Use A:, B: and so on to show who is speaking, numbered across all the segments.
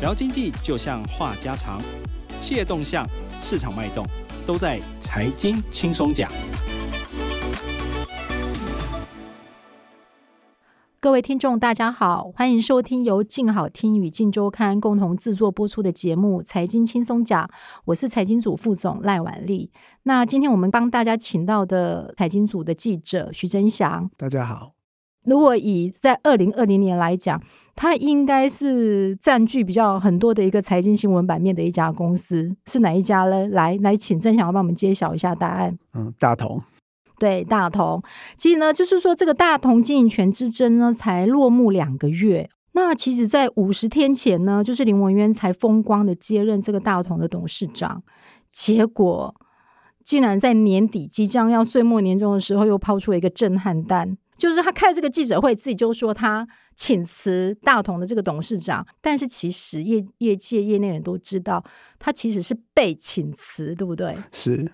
A: 聊经济就像话家常，企业动向、市场脉动，都在财经轻松讲。
B: 各位听众，大家好，欢迎收听由静好听与静周刊共同制作播出的节目《财经轻松讲》，我是财经组副总赖婉丽。那今天我们帮大家请到的财经组的记者徐真祥，
C: 大家好。
B: 如果以在二零二零年来讲，它应该是占据比较很多的一个财经新闻版面的一家公司，是哪一家呢？来来，请郑想要帮我们揭晓一下答案。
C: 嗯，大同。
B: 对，大同。其实呢，就是说这个大同经营权之争呢，才落幕两个月。那其实，在五十天前呢，就是林文渊才风光的接任这个大同的董事长，结果竟然在年底即将要岁末年终的时候，又抛出了一个震撼弹。就是他开这个记者会，自己就说他请辞大同的这个董事长，但是其实业业界业内人都知道，他其实是被请辞，对不对？
C: 是。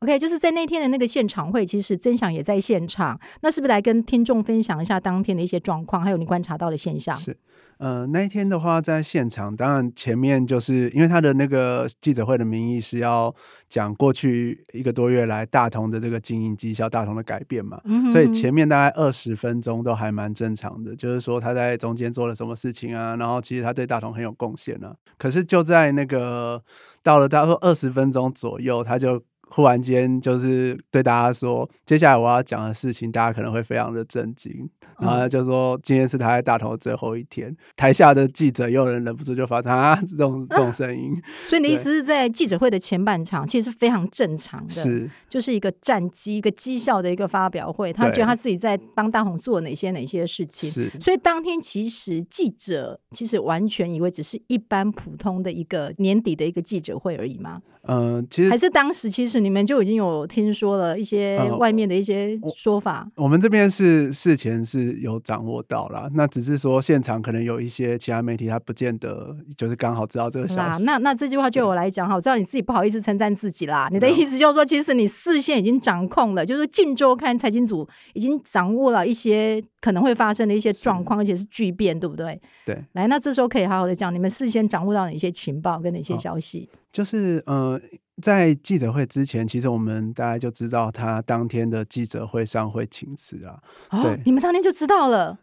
B: OK，就是在那天的那个现场会，其实曾想也在现场，那是不是来跟听众分享一下当天的一些状况，还有你观察到的现象？
C: 是。呃，那一天的话，在现场，当然前面就是因为他的那个记者会的名义是要讲过去一个多月来大同的这个经营绩效、大同的改变嘛，所以前面大概二十分钟都还蛮正常的，就是说他在中间做了什么事情啊，然后其实他对大同很有贡献啊。可是就在那个到了他说二十分钟左右，他就。忽然间，就是对大家说，接下来我要讲的事情，大家可能会非常的震惊。然后就说，今天是他在大头的最后一天，台下的记者又有人忍不住就发出啊 这种这种声音。
B: 所以你的意思是在记者会的前半场，其实是非常正常的，
C: 是
B: 就是一个战绩、一个绩效的一个发表会。他觉得他自己在帮大同做哪些哪些事情。
C: 是，
B: 所以当天其实记者其实完全以为只是一般普通的一个年底的一个记者会而已吗？
C: 嗯，其实
B: 还是当时其实你们就已经有听说了一些外面的一些说法。
C: 我们这边是事前是有掌握到啦，那只是说现场可能有一些其他媒体他不见得就是刚好知道这个消息。
B: 那那这句话就我来讲哈，我知道你自己不好意思称赞自己啦。你的意思就是说，其实你视线已经掌控了，就是《晋周刊》财经组已经掌握了一些可能会发生的一些状况，而且是巨变，对不对？
C: 对。
B: 来，那这时候可以好好的讲，你们事先掌握到哪些情报跟哪些消息？
C: 就是呃，在记者会之前，其实我们大家就知道他当天的记者会上会请辞啊。对，
B: 你们当天就知道了。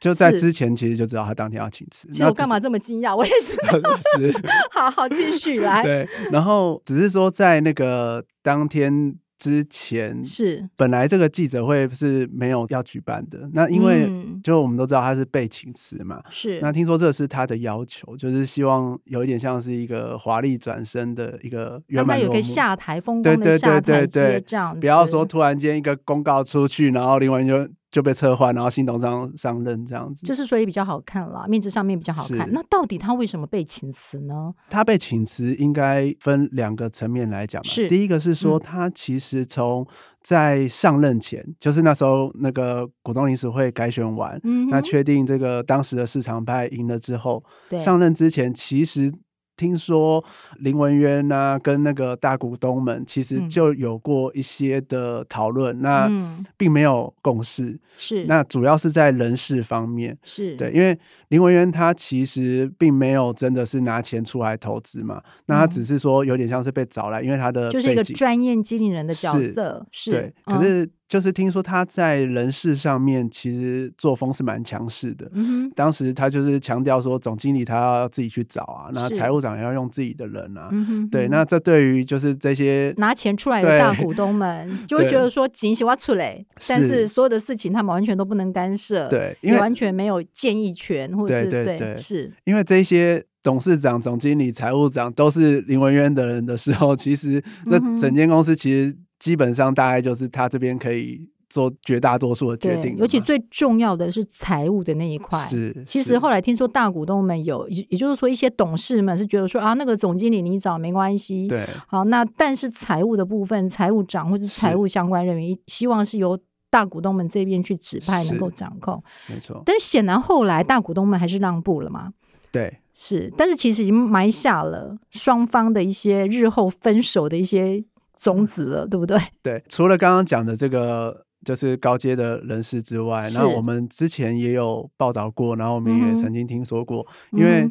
C: 就在之前，其实就知道他当天要请辞。
B: 其实我干嘛这么惊讶？我也知 道。
C: 是，
B: 好好继续来。
C: 对，然后只是说在那个当天。之前
B: 是。
C: 本来这个记者会是没有要举办的，那因为就我们都知道他是被请辞嘛，
B: 是。
C: 那听说这是他的要求，就是希望有一点像是一个华丽转身的一个圆满
B: 有个下台风光的下台阶这样，
C: 不要说突然间一个公告出去，然后另外就。就被撤换，然后新董事长上任这样子，
B: 就是所以比较好看了，面子上面比较好看。那到底他为什么被请辞呢？
C: 他被请辞应该分两个层面来讲嘛。
B: 是
C: 第一个是说，他其实从在上任前，就是那时候那个股东临时会改选完，那确定这个当时的市场派赢了之后，上任之前其实。听说林文渊呢，跟那个大股东们其实就有过一些的讨论，那并没有共识。
B: 是，
C: 那主要是在人事方面。
B: 是
C: 对，因为林文渊他其实并没有真的是拿钱出来投资嘛，那他只是说有点像是被找来，因为他的
B: 就是一个专业经理人的角色。是，
C: 对，可是。就是听说他在人事上面其实作风是蛮强势的。嗯当时他就是强调说，总经理他要自己去找啊，那财务长也要用自己的人啊。嗯对，那这对于就是这些
B: 拿钱出来的大股东们，就会觉得说，锦喜我出来，但是所有的事情他们完全都不能干涉。
C: 对，
B: 因为完全没有建议权，或者是对对是。
C: 因为这些董事长、总经理、财务长都是林文渊的人的时候，其实那整间公司其实。基本上大概就是他这边可以做绝大多数的决定，
B: 尤其最重要的是财务的那一块。
C: 是，
B: 其实后来听说大股东们有，也就是说一些董事们是觉得说啊，那个总经理你找没关系。
C: 对，
B: 好，那但是财务的部分，财务长或是财务相关人员，希望是由大股东们这边去指派，能够掌控。
C: 没错。
B: 但显然后来大股东们还是让步了嘛？
C: 对，
B: 是，但是其实已经埋下了双方的一些日后分手的一些。种子了，对不对？
C: 对，除了刚刚讲的这个就是高阶的人士之外，那我们之前也有报道过，然后我们也曾经听说过，因为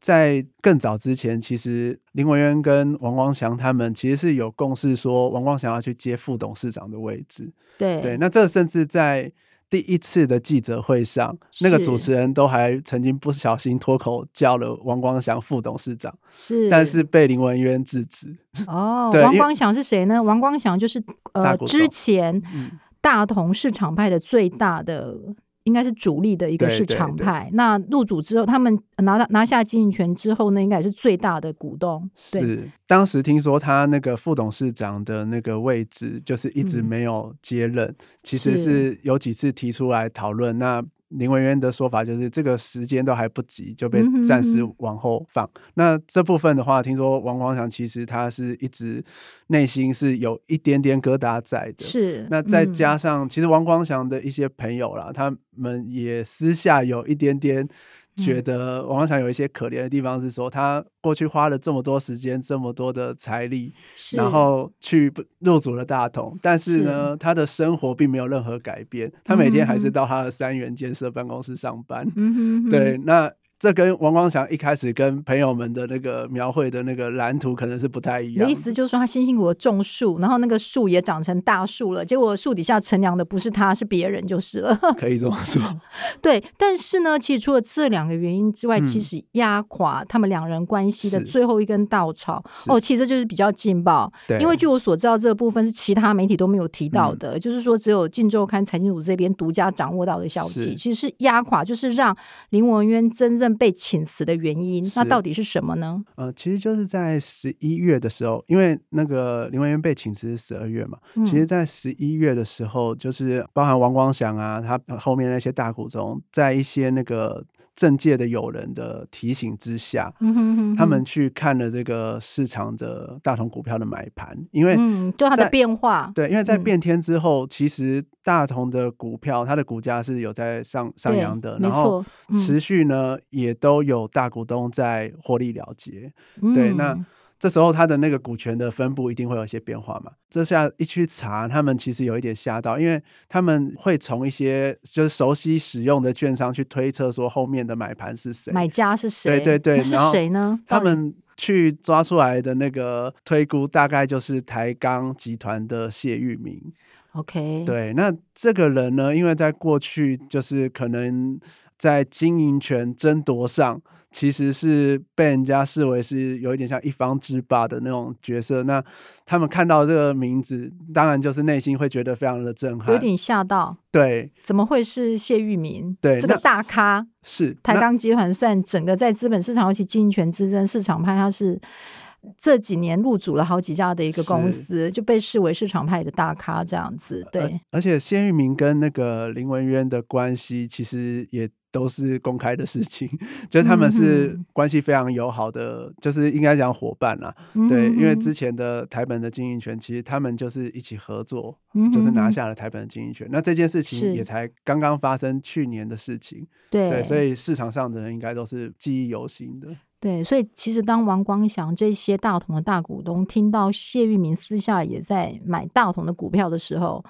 C: 在更早之前，其实林文渊跟王光祥他们其实是有共识，说王光祥要去接副董事长的位置。
B: 对
C: 对，那这甚至在第一次的记者会上，那个主持人都还曾经不小心脱口叫了王光祥副董事长，
B: 是，
C: 但是被林文渊制止。
B: 哦，王光祥是谁呢？王光祥就是呃之前
C: 嗯
B: 大同市场派的最大的。应该是主力的一个市
C: 对对对
B: 场派。那入主之后，他们拿到拿下经营权之后呢，应该也是最大的股东。对，
C: 是，当时听说他那个副董事长的那个位置，就是一直
B: 嗯
C: 没有接任，其实
B: 是
C: 是有几次提出来讨论。那林文渊的说法就是，这个时间都还不急，就被暂时往后放。那这部分的话，听说王光祥其实他是一直内心是有一点点疙瘩在的。
B: 是。
C: 那再
B: 嗯
C: 加上，其实王光祥的一些朋友啦，他们也私下有一点点觉
B: 嗯。
C: 得王光祥有一些可怜的地方，是说他过去花了这么多时间、这么多的财力，然后去入主了大同，但是呢，他的生活并没有任何改变，他每天还是到他的三元建设办公室上班。对，那这跟王光祥一开始跟朋友们的那个描绘的那个蓝图可能是不太一样的。
B: 意思就是说，他辛辛苦苦地种树，然后那个树也长成大树了，结果树底下乘凉的不是他，是别人就是了。
C: 可以这么说，
B: 对，但是呢，其实除了这两个原因之外，
C: 嗯
B: 其实压垮他们两人关系的最后一根稻草，哦，其实就是比较劲爆。
C: 对，
B: 因为据我所知道，这个部分是其他媒体都没有提到的，就是说只有《晋周刊》财经组这边独家掌握到的消息，其实是压垮，就是让林文渊真正被请辞的原因。那到底是什么呢？
C: 呃，其实就是在十一月的时候，因为那个林文渊被请辞是十二月嘛，
B: 嗯
C: 其实，在十一月的时候，就是包含王光祥啊，他后面那些大股东，在一些那个政界的友人的提醒之下，
B: 嗯哼哼
C: 他们去看了这个市场的大同股票的买盘，因为、
B: 嗯，就它的
C: 在
B: 变化，
C: 对，因为在
B: 嗯。
C: 变天之后，其实大同的股票它的股价是有在上上扬的，
B: 没
C: 然后持续呢也都有大股东在获利了结。对那。
B: 嗯
C: 这时候他的那个股权的分布一定会有一些变化嘛。这下一去查，他们其实有一点吓到，因为他们会从一些就是熟悉使用的券商去推测说后面的买盘是谁。
B: 买家是谁？
C: 对对对
B: 是谁呢？
C: 他们去抓出来的那个推估，大概就是台钢集团的谢玉明。
B: OK，，
C: 对，那这个人呢，因为在过去就是可能在经营权争夺上，其实是被人家视为是有一点像一方之霸的那种角色。那他们看到这个名字，当然就是内心会觉得非常的震撼。
B: 有点吓到，
C: 对，
B: 怎么会是谢玉明？
C: 对
B: 这个大咖，
C: 是
B: 台钢集团算整个在资本市场尤其经营权之争市场派，他是这几年入主了好几家的一个公司，就被视为市场派的大咖这样子。对，
C: 而且谢玉明跟那个林文渊的关系，其实也都是公开的事情，就是他们是
B: 嗯
C: 关系非常友好的，就是应该讲伙伴啦。
B: 嗯
C: 对，因为之前的台本的经营权，其实他们就是一起合作，
B: 嗯
C: 就是拿下了台本的经营权。那这件事情也才刚刚发生，去年的事情。
B: 对
C: 对，所以市场上的人应该都是记忆犹新的。
B: 对，所以其实当王光祥这些大同的大股东听到谢玉明私下也在买大同的股票的时候，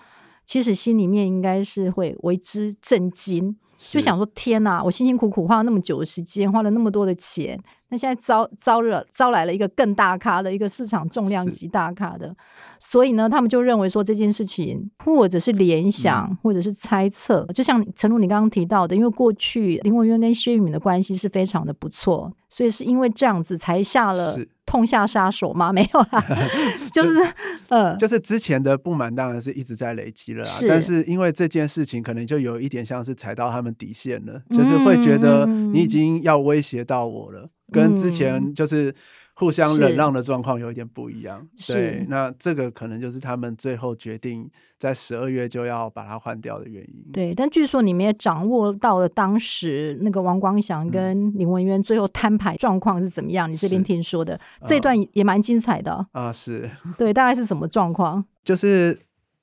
B: 其实心里面应该是会为之震惊，就想说天哪，我辛辛苦苦花了那么久的时间，花了那么多的钱，那现在招招了招来了一个更大咖的一个市场重量
C: 是。
B: 级大咖的，所以呢，他们就认为说这件事情，或者是联想，
C: 嗯
B: 或者是猜测，就像陈露你刚刚提到的，因为过去林文渊跟薛玉敏的关系是非常的不错，所以是因为这样子才下了痛下杀手吗？没有啦，就是呃，
C: 就是之前的不满当然是一直在累积了啊，
B: 是
C: 但是。因为这件事情可能就有一点像是踩到他们底线了，就是会觉得
B: 嗯
C: 你已经要威胁到我了，跟之前就是互相忍让的状况有一点不一样。
B: 是
C: 对，那这个可能就是他们最后决定在十二月就要把它换掉的原因。
B: 对，但据说你们也掌握到了当时那个王光祥跟林文渊最后摊牌状况是怎么样？你这边
C: 是
B: 听说的这段也也蛮精彩的哦、
C: 啊，是，
B: 对，大概是什么状况？
C: 就是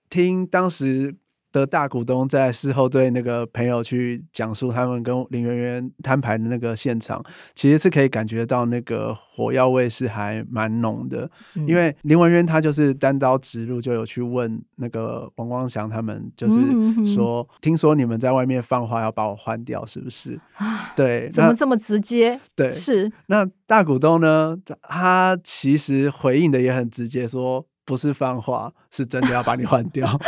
C: 听当时的大股东在事后对那个朋友去讲述他们跟林媛媛摊牌的那个现场，其实是可以感觉到那个火药味是还蛮浓的。因为林文渊他就是单刀直入，就有去问那个王光祥他们，就是说，听说你们在外面放话要把我换掉，是不是？对，
B: 怎么这么直接？
C: 对，
B: 是。
C: 那大股东呢？他其实回应的也很直接，说不是放话，是真的要把你换掉。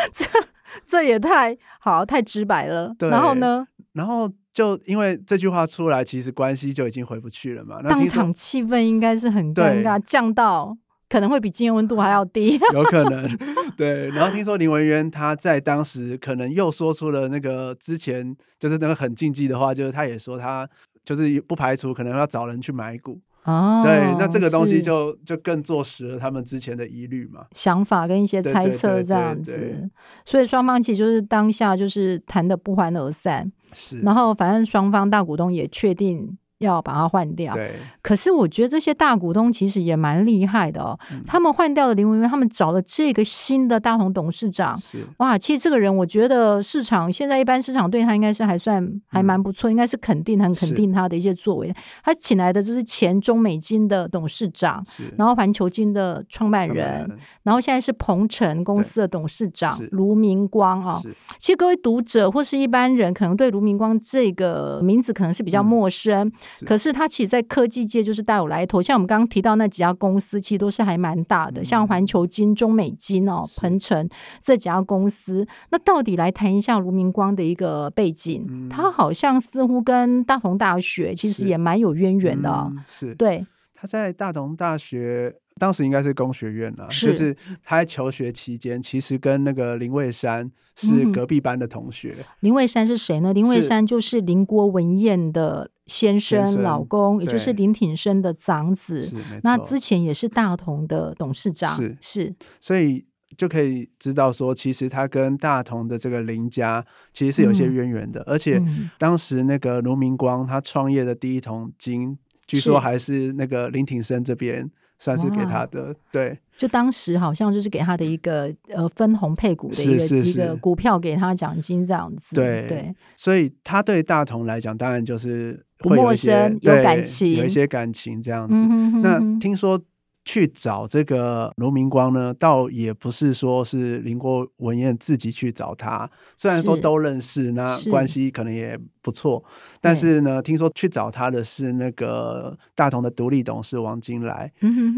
B: 这这也太好，太直白了。然后呢？
C: 然后就因为这句话出来，其实关系就已经回不去了嘛。
B: 当场气氛应该是很尴尬，降到。可能会比今天温度还要低，
C: 有可能。对，然后听说林文渊他在当时可能又说出了那个之前就是那个很禁忌的话，就是他也说他就是不排除可能要找人去买股。哦，对，那这个东西就就更坐实了他们之前的疑虑嘛，
B: 想法跟一些猜测这样子。所以双方其实就是当下就是谈的不欢而散。
C: 是，
B: 然后反正双方大股东也确定。要把它换掉，
C: 对。
B: 可是我觉得这些大股东其实也蛮厉害的哦。他们换掉了林文渊，他们找了这个新的大同董事长。哇，其实这个人我觉得市场现在一般市场对他应该是还算还蛮不错，应该是肯定很肯定他的一些作为。他请来的就是前中美金的董事长，然后环球金的创办人，然后现在是鹏程公司的董事长卢明光啊。其实各位读者或是一般人可能对卢明光这个名字可能是比较陌生。可是它其实，在科技界就是大有来头，像我们刚刚提到那几家公司，其实都是还蛮大的，像环球金、中美金哦、鹏程这几家公司。那到底来谈一下卢明光的一个背景，他好像似乎跟大同大学其实也蛮有渊源的。
C: 是，
B: 对，
C: 他在大同大学。当时应该是工学院了，就是他在求学期间，其实跟那个林蔚山是隔壁班的同学。
B: 林蔚山是谁呢？林蔚山就是林国文燕的先生、老公，也就是林挺生的长子。那之前也是大同的董事长。
C: 是
B: 是，
C: 所以就可以知道说，其实他跟大同的这个林家其实是有一些渊源的。而且当时那个卢明光他创业的第一桶金，据说还是那个林挺生这边。算是给他的，对，
B: 就当时好像就是给他的一个呃分红配股的一个一个股票给他奖金这样子，
C: 对
B: 对，
C: 所以他对大同来讲，当然就是
B: 不陌生，有感情，
C: 有一些感情这样子。那听说。去找这个卢明光呢，倒也不是说是林国文彦自己去找他，虽然说都认识，那关系可能也不错，但是呢，听说去找他的是那个大同的独立董事王金来。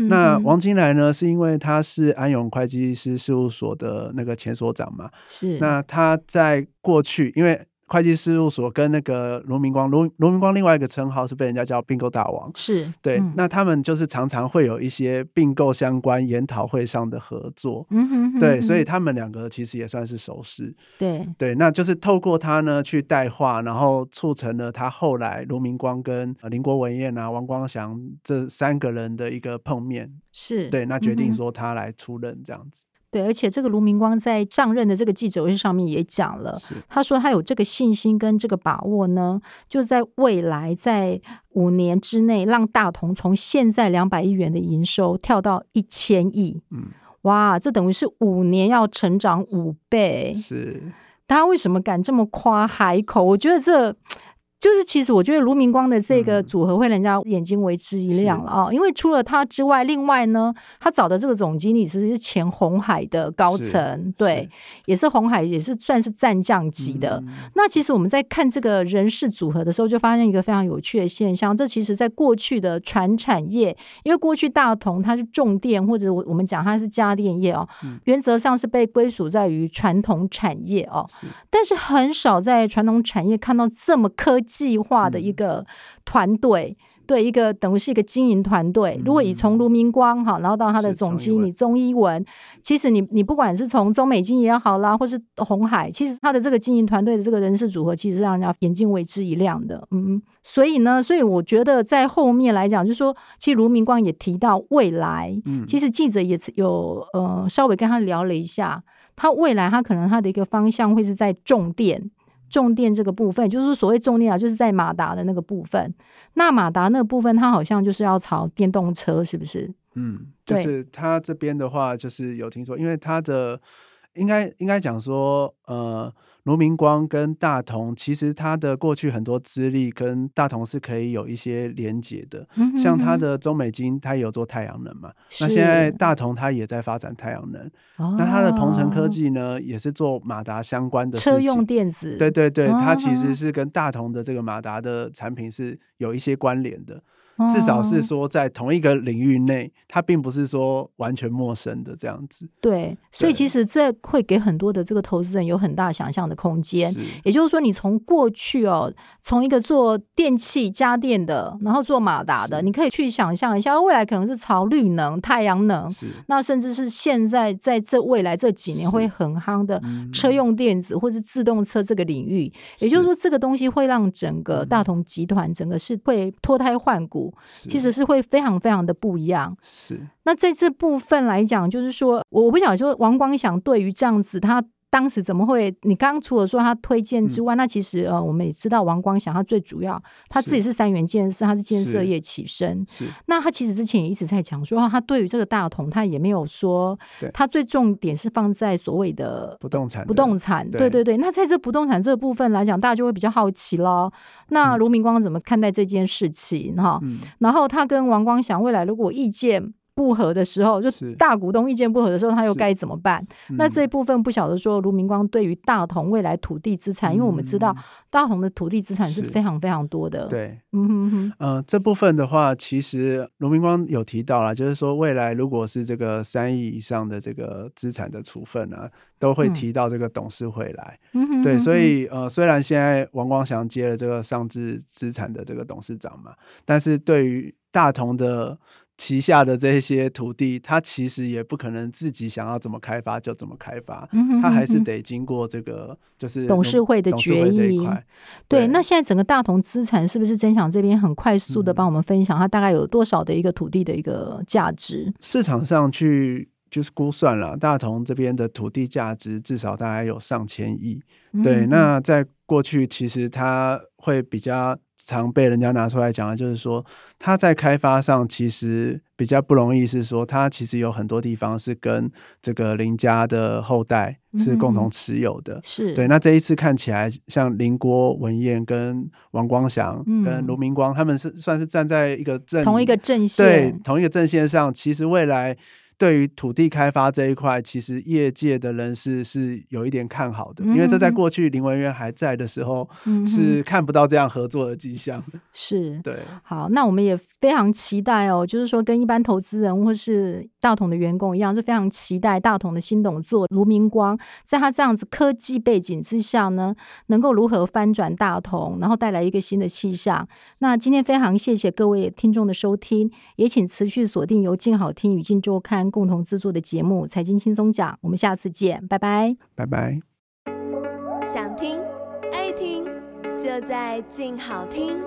C: 那王金来呢，是因为他是安永会计师事务所的那个前所长嘛，
B: 是
C: 那他在过去因为。会计事务所跟那个卢明光，卢卢明光另外一个称号是被人家叫并购大王，
B: 是
C: 对。那他们就是常常会有一些并购相关研讨会上的合作，嗯哼，对，所以他们两个其实也算是熟识，
B: 对
C: 对。那就是透过他呢去带话，然后促成了他后来卢明光跟林国文彦啊、王光祥这三个人的一个碰面，
B: 是
C: 对。那决定说他来出任这样子。
B: 对，而且这个卢明光在上任的这个记者会上面也讲了，他说他有这个信心跟这个把握呢，就在未来在五年之内，让大同从现在两百亿元的营收跳到一千亿。嗯，哇，这等于是五年要成长五倍。
C: 是，
B: 他为什么敢这么夸海口？我觉得这。就是，其实我觉得卢明光的这个组合会人家眼睛为之一亮了啊！因为除了他之外，另外呢，他找的这个总经理其实是前红海的高层，对，也是红海，也是算是战将级的。那其实我们在看这个人事组合的时候，就发现一个非常有趣的现象。这其实在过去的传产业，因为过去大同它是重电，或者我我们讲它是家电业哦，原则上是被归属在于传统产业哦，但是很少在传统产业看到这么科技。计划的一个团队，对一个等于是一个经营团队。如果以从卢明光哈，然后到他的总经理钟一文，其实你你不管是从中美金也好啦，或是红海，其实他的这个经营团队的这个人事组合，其实是让人家眼睛为之一亮的。嗯，所以呢，所以我觉得在后面来讲，就是说，其实卢明光也提到未来，嗯，其实记者也有呃稍微跟他聊了一下，他未来他可能他的一个方向会是在重电。重电这个部分，就是所谓重电啊，就是在马达的那个部分。那马达那个部分，它好像就是要朝电动车，是不是？
C: 嗯，就是它这边的话，就是有听说，因为它的应该应该讲说，呃，卢明光跟大同其实他的过去很多资历跟大同是可以有一些连结的。像他的中美金，他有做太阳能嘛？那现在大同他也在发展太阳能。那他的鹏程科技呢，也是做马达相关的
B: 车用电子。
C: 对对对，它其实是跟大同的这个马达的产品是有一些关联的。至少是说，在同一个领域内，它并不是说完全陌生的这样子。
B: 对，所以其实这会给很多的这个投资人有很大想象的空间。也就是说，你从过去哦，从一个做电器家电的，然后做马达的，你可以去想象一下，未来可能是朝绿能、太阳能，那甚至是现在在这未来这几年会很夯的车用电子或是自动车这个领域。也就是说，这个东西会让整个大同集团整个是会脱胎换骨。其实是会非常非常的不一样。
C: 是，
B: 那在这部分来讲，就是说我我不想说王光祥对于这样子他。当时怎么会？你刚刚除了说他推荐之外，那其实呃，我们也知道王光祥他最主要他自己是三元建设，他是建设业起身。
C: 是。
B: 那他其实之前也一直在讲说，他对于这个大同，他也没有说，他最重点是放在所谓的
C: 不动产。
B: 不动产，对对对。那在这不动产这个部分来讲，大家就会比较好奇咯。那卢明光怎么看待这件事情？哈，然后他跟王光祥未来如果意见。不合的时候，就大股东意见不合的时候，他又该怎么办？那这一部分不晓得说，卢明光对于大同未来土地资产，因为我们知道大同的土地资产是非常非常多的。
C: 对，嗯哼哼，呃，这部分的话，其实卢明光有提到了，就是说未来如果是这个三亿以上的这个资产的处分啊，都会提到这个董事会来。嗯哼，对，所以呃，虽然现在王光祥接了这个上至资产的这个董事长嘛，但是对于大同的。旗下的这些土地，他其实也不可能自己想要怎么开发就怎么开发，他还是得经过这个就是
B: 董事会的决议。对，那现在整个大同资产是不是真想这边很快速的帮我们分享，它大概有多少的一个土地的一个价值？
C: 市场上去就是估算了，大同这边的土地价值至少大概有上千亿。对，那在过去其实它会比较。常被人家拿出来讲的，就是说他在开发上其实比较不容易，是说他其实有很多地方是跟这个林家的后代是共同持有的。
B: 是
C: 对。那这一次看起来，像林郭文彦跟王光祥跟卢明光，他们是算是站在一个阵
B: 同一个阵线，
C: 对同一个阵线上。其实未来。对于土地开发这一块，其实业界的人士是有一点看好的，因为这在过去林文渊还在的时候是看不到这样合作的迹象。
B: 是，
C: 对。
B: 好，那我们也非常期待哦，就是说跟一般投资人或是大同的员工一样，是非常期待大同的新董座卢明光，在他这样子科技背景之下呢，能够如何翻转大同，然后带来一个新的气象。那今天非常谢谢各位听众的收听，也请持续锁定由静好听与静周刊。共同制作的节目《财经轻松讲》，我们下次见，拜拜，
C: 拜拜。
D: 想听爱听，就在静好听。